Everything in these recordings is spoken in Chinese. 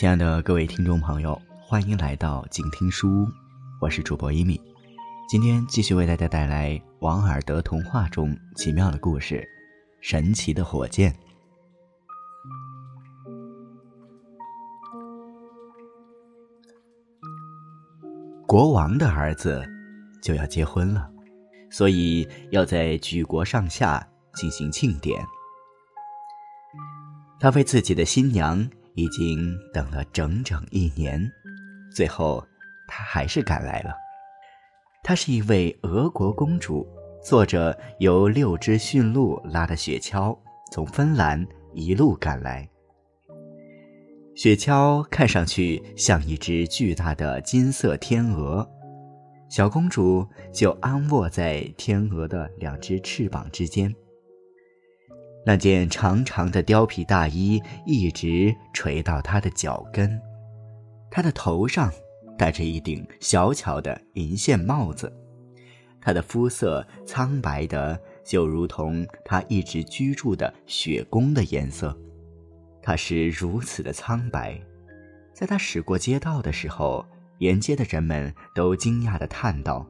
亲爱的各位听众朋友，欢迎来到静听书屋，我是主播一米。今天继续为大家带来王尔德童话中奇妙的故事《神奇的火箭》。国王的儿子就要结婚了，所以要在举国上下进行庆典。他为自己的新娘已经等了整整一年，最后她还是赶来了。她是一位俄国公主，坐着由六只驯鹿拉的雪橇，从芬兰一路赶来。雪橇看上去像一只巨大的金色天鹅，小公主就安卧在天鹅的两只翅膀之间。那件长长的貂皮大衣一直垂到他的脚跟，他的头上戴着一顶小巧的银线帽子，他的肤色苍白的就如同他一直居住的雪宫的颜色。他是如此的苍白，在他驶过街道的时候，沿街的人们都惊讶的叹道：“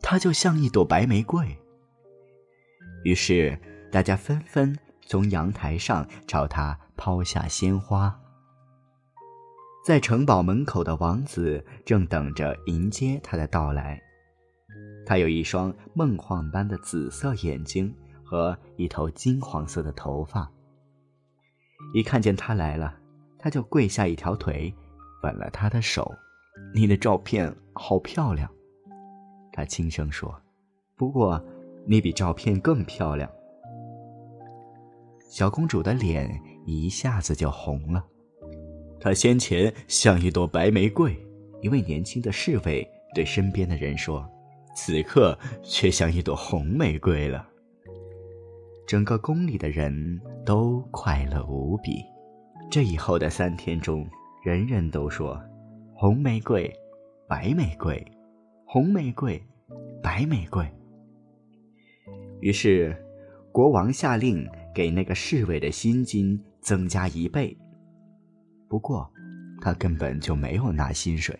他就像一朵白玫瑰。”于是。大家纷纷从阳台上朝他抛下鲜花。在城堡门口的王子正等着迎接他的到来。他有一双梦幻般的紫色眼睛和一头金黄色的头发。一看见他来了，他就跪下一条腿，吻了他的手。你的照片好漂亮，他轻声说。不过，你比照片更漂亮。小公主的脸一下子就红了，她先前像一朵白玫瑰，一位年轻的侍卫对身边的人说：“此刻却像一朵红玫瑰了。”整个宫里的人都快乐无比。这以后的三天中，人人都说：“红玫瑰，白玫瑰，红玫瑰，白玫瑰。”于是，国王下令。给那个侍卫的薪金增加一倍。不过，他根本就没有拿薪水，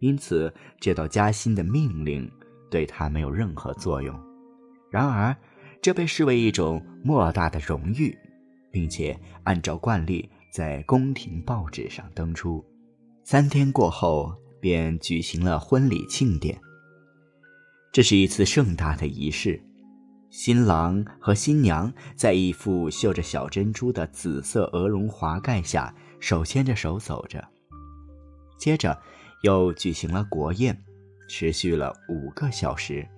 因此这道加薪的命令对他没有任何作用。然而，这被视为一种莫大的荣誉，并且按照惯例在宫廷报纸上登出。三天过后，便举行了婚礼庆典。这是一次盛大的仪式。新郎和新娘在一副绣着小珍珠的紫色鹅绒华盖下手牵着手走着，接着又举行了国宴，持续了五个小时。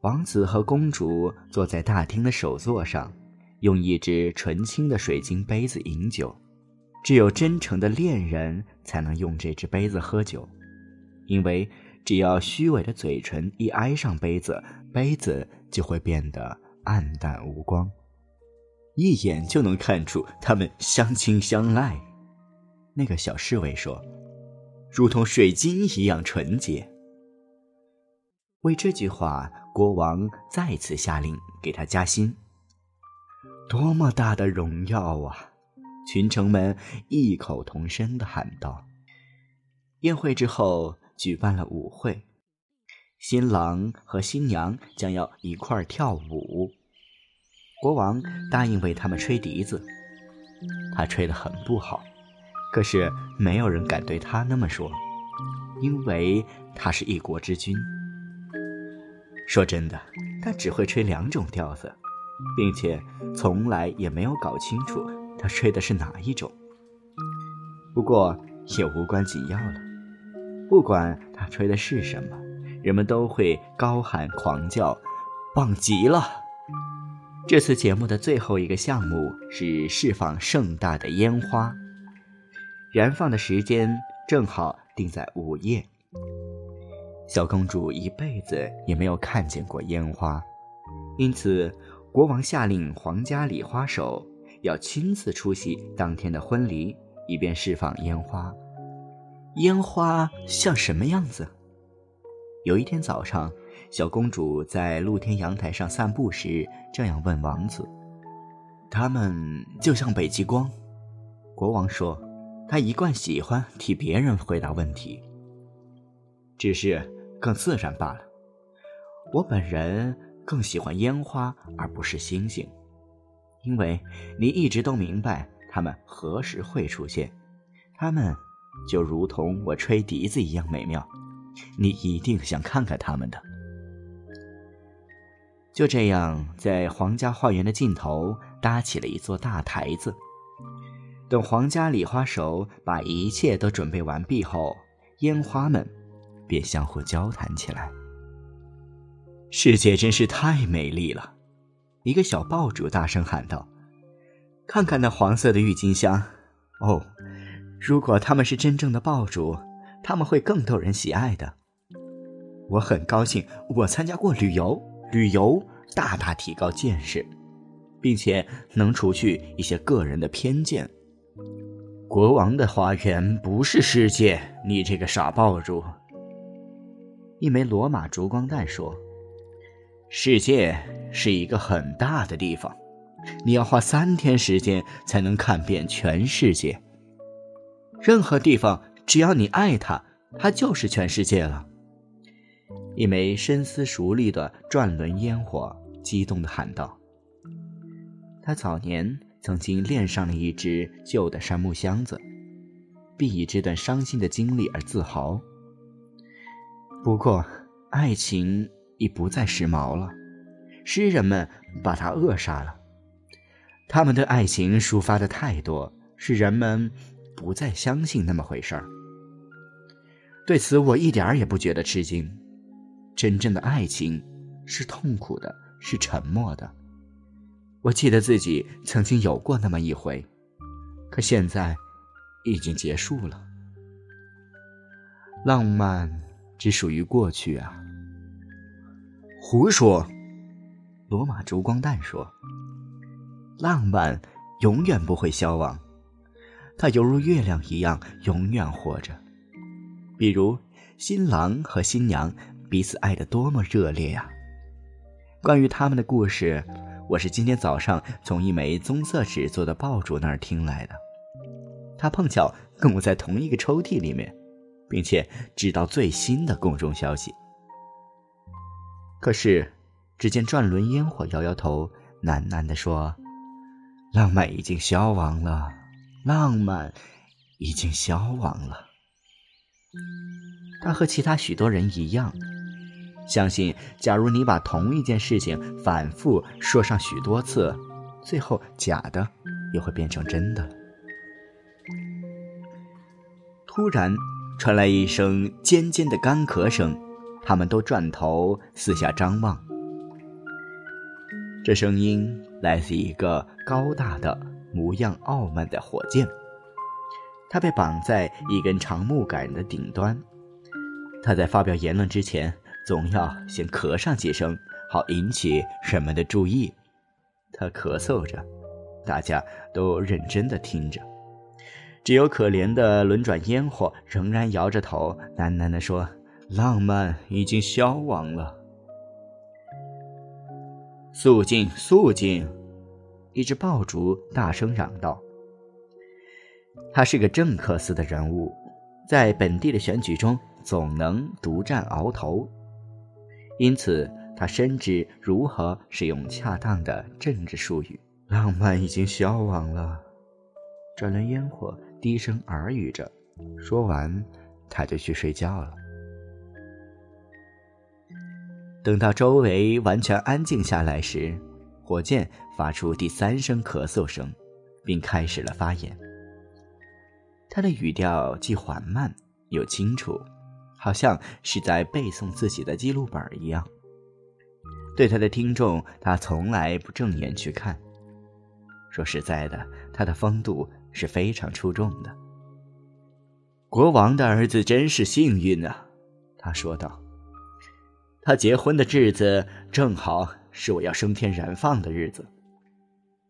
王子和公主坐在大厅的首座上，用一只纯青的水晶杯子饮酒。只有真诚的恋人才能用这只杯子喝酒，因为只要虚伪的嘴唇一挨上杯子，杯子。就会变得暗淡无光，一眼就能看出他们相亲相爱。那个小侍卫说：“如同水晶一样纯洁。”为这句话，国王再次下令给他加薪。多么大的荣耀啊！群臣们异口同声的喊道。宴会之后，举办了舞会。新郎和新娘将要一块跳舞，国王答应为他们吹笛子。他吹得很不好，可是没有人敢对他那么说，因为他是一国之君。说真的，他只会吹两种调子，并且从来也没有搞清楚他吹的是哪一种。不过也无关紧要了，不管他吹的是什么。人们都会高喊狂叫，棒极了！这次节目的最后一个项目是释放盛大的烟花，燃放的时间正好定在午夜。小公主一辈子也没有看见过烟花，因此国王下令皇家礼花手要亲自出席当天的婚礼，以便释放烟花。烟花像什么样子？有一天早上，小公主在露天阳台上散步时，这样问王子：“他们就像北极光。”国王说：“他一贯喜欢替别人回答问题，只是更自然罢了。我本人更喜欢烟花而不是星星，因为你一直都明白它们何时会出现，它们就如同我吹笛子一样美妙，你一定想看看他们的。就这样，在皇家花园的尽头搭起了一座大台子。等皇家礼花手把一切都准备完毕后，烟花们便相互交谈起来。世界真是太美丽了，一个小爆竹大声喊道：“看看那黄色的郁金香！哦，如果他们是真正的爆竹，他们会更逗人喜爱的。”我很高兴，我参加过旅游，旅游大大提高见识，并且能除去一些个人的偏见。国王的花园不是世界，你这个傻爆竹！一枚罗马烛光弹说：“世界是一个很大的地方，你要花三天时间才能看遍全世界。任何地方，只要你爱他，他就是全世界了。”一枚深思熟虑的转轮烟火激动地喊道：“他早年。”曾经恋上了一只旧的杉木箱子，并以这段伤心的经历而自豪。不过，爱情已不再时髦了，诗人们把它扼杀了。他们对爱情抒发的太多，使人们不再相信那么回事儿。对此，我一点儿也不觉得吃惊。真正的爱情是痛苦的，是沉默的。我记得自己曾经有过那么一回，可现在已经结束了。浪漫只属于过去啊！胡说！罗马烛光弹说：“浪漫永远不会消亡，它犹如月亮一样永远活着。比如新郎和新娘彼此爱得多么热烈呀！关于他们的故事。”我是今天早上从一枚棕色纸做的爆竹那儿听来的，他碰巧跟我在同一个抽屉里面，并且知道最新的宫中消息。可是，只见转轮烟火摇摇头，喃喃地说：“浪漫已经消亡了，浪漫已经消亡了。”他和其他许多人一样。相信，假如你把同一件事情反复说上许多次，最后假的也会变成真的。突然传来一声尖尖的干咳声，他们都转头四下张望。这声音来自一个高大的、模样傲慢的火箭，他被绑在一根长木杆的顶端。他在发表言论之前。总要先咳上几声，好引起人们的注意。他咳嗽着，大家都认真的听着。只有可怜的轮转烟火仍然摇着头，喃喃地说：“浪漫已经消亡了。”肃静，肃静！一只爆竹大声嚷道：“他是个正克斯的人物，在本地的选举中总能独占鳌头。”因此，他深知如何使用恰当的政治术语。浪漫已经消亡了，这轮烟火低声耳语着。说完，他就去睡觉了。等到周围完全安静下来时，火箭发出第三声咳嗽声，并开始了发言。他的语调既缓慢又清楚。好像是在背诵自己的记录本一样。对他的听众，他从来不正眼去看。说实在的，他的风度是非常出众的。国王的儿子真是幸运啊，他说道。他结婚的日子正好是我要升天燃放的日子。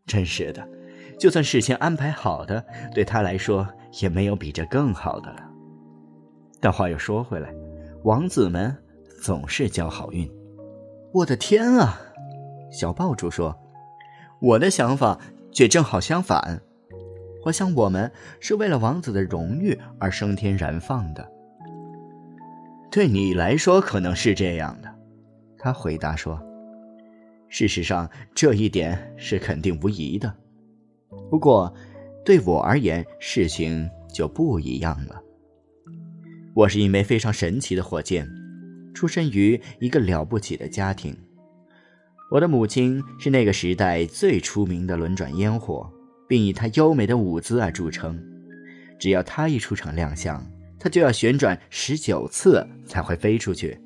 真是的，就算事先安排好的，对他来说也没有比这更好的了。但话又说回来，王子们总是交好运。我的天啊！小爆竹说：“我的想法却正好相反。”我想我们是为了王子的荣誉而升天燃放的。对你来说可能是这样的，他回答说。事实上，这一点是肯定无疑的。不过，对我而言，事情就不一样了。我是一枚非常神奇的火箭，出生于一个了不起的家庭。我的母亲是那个时代最出名的轮转烟火，并以她优美的舞姿而著称。只要她一出场亮相，她就要旋转十九次才会飞出去。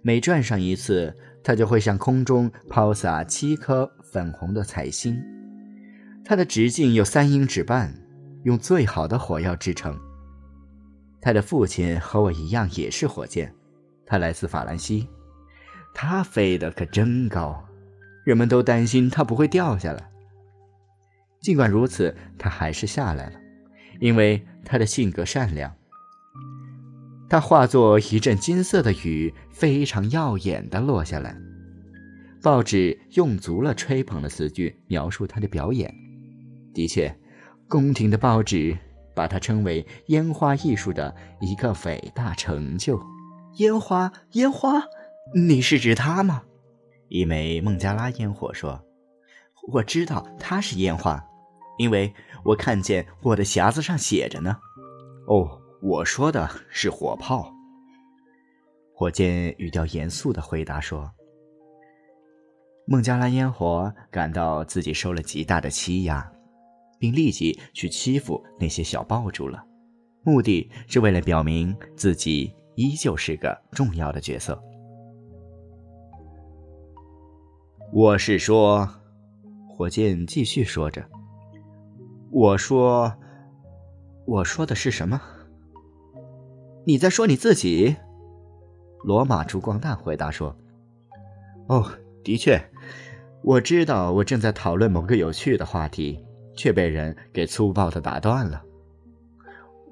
每转上一次，它就会向空中抛洒七颗粉红的彩星。它的直径有三英尺半，用最好的火药制成。他的父亲和我一样也是火箭，他来自法兰西，他飞得可真高。人们都担心他不会掉下来。尽管如此，他还是下来了，因为他的性格善良。它化作一阵金色的雨，非常耀眼地落下来。报纸用足了吹捧的词句描述他的表演。的确，宫廷的报纸把它称为烟花艺术的一个伟大成就。烟花，烟花，你是指它吗？一枚孟加拉烟火说：“我知道它是烟花，因为我看见我的匣子上写着呢。”哦，我说的是火炮。火箭语调严肃的回答说：“孟加拉烟火感到自己受了极大的欺压，并立即去欺负那些小爆竹了，目的是为了表明自己依旧是个重要的角色。”我是说，火箭继续说着。我说，我说的是什么？你在说你自己？罗马烛光弹回答说：“哦，的确，我知道我正在讨论某个有趣的话题，却被人给粗暴的打断了。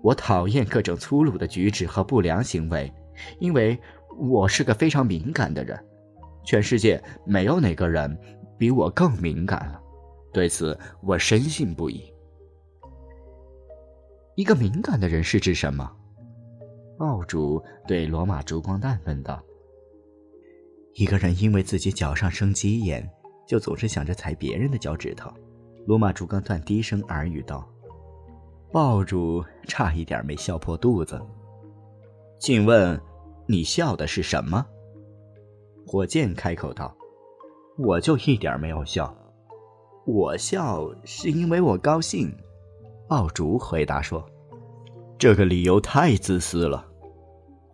我讨厌各种粗鲁的举止和不良行为，因为我是个非常敏感的人。”全世界没有哪个人比我更敏感了，对此我深信不疑。一个敏感的人是指什么？爆主对罗马烛光弹问道。一个人因为自己脚上生鸡眼，就总是想着踩别人的脚趾头。罗马烛光弹低声耳语道。爆主差一点没笑破肚子。请问，你笑的是什么？火箭开口道：“我就一点没有笑，我笑是因为我高兴。”爆竹回答说：“这个理由太自私了。”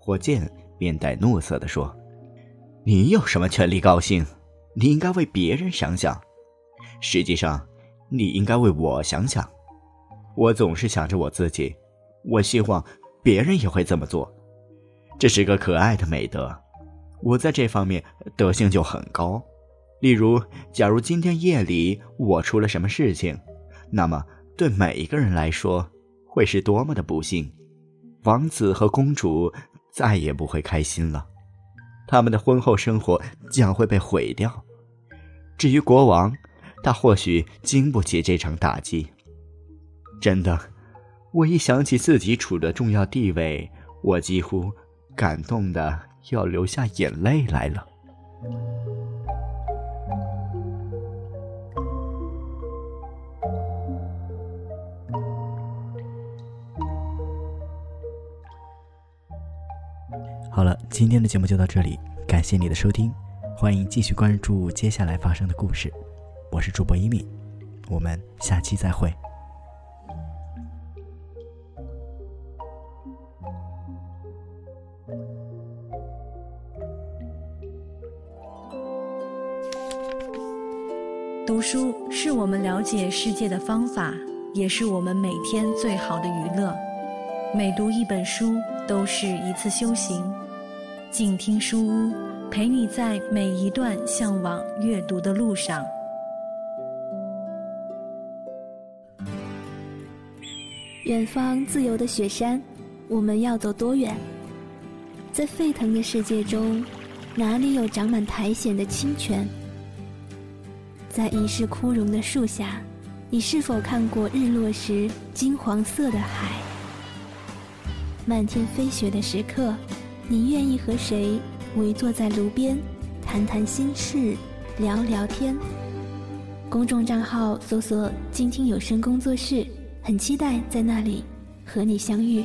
火箭面带怒色地说：“你有什么权利高兴？你应该为别人想想。实际上，你应该为我想想。我总是想着我自己，我希望别人也会这么做。这是个可爱的美德。”我在这方面德性就很高，例如，假如今天夜里我出了什么事情，那么对每一个人来说会是多么的不幸，王子和公主再也不会开心了，他们的婚后生活将会被毁掉。至于国王，他或许经不起这场打击。真的，我一想起自己处的重要地位，我几乎感动的。要流下眼泪来了。好了，今天的节目就到这里，感谢你的收听，欢迎继续关注接下来发生的故事。我是主播一米，我们下期再会。读书是我们了解世界的方法，也是我们每天最好的娱乐。每读一本书都是一次修行。静听书屋，陪你在每一段向往阅读的路上。远方自由的雪山，我们要走多远？在沸腾的世界中，哪里有长满苔藓的清泉？在一世枯荣的树下，你是否看过日落时金黄色的海？漫天飞雪的时刻，你愿意和谁围坐在炉边，谈谈心事，聊聊天？公众账号搜索“倾听有声工作室”，很期待在那里和你相遇。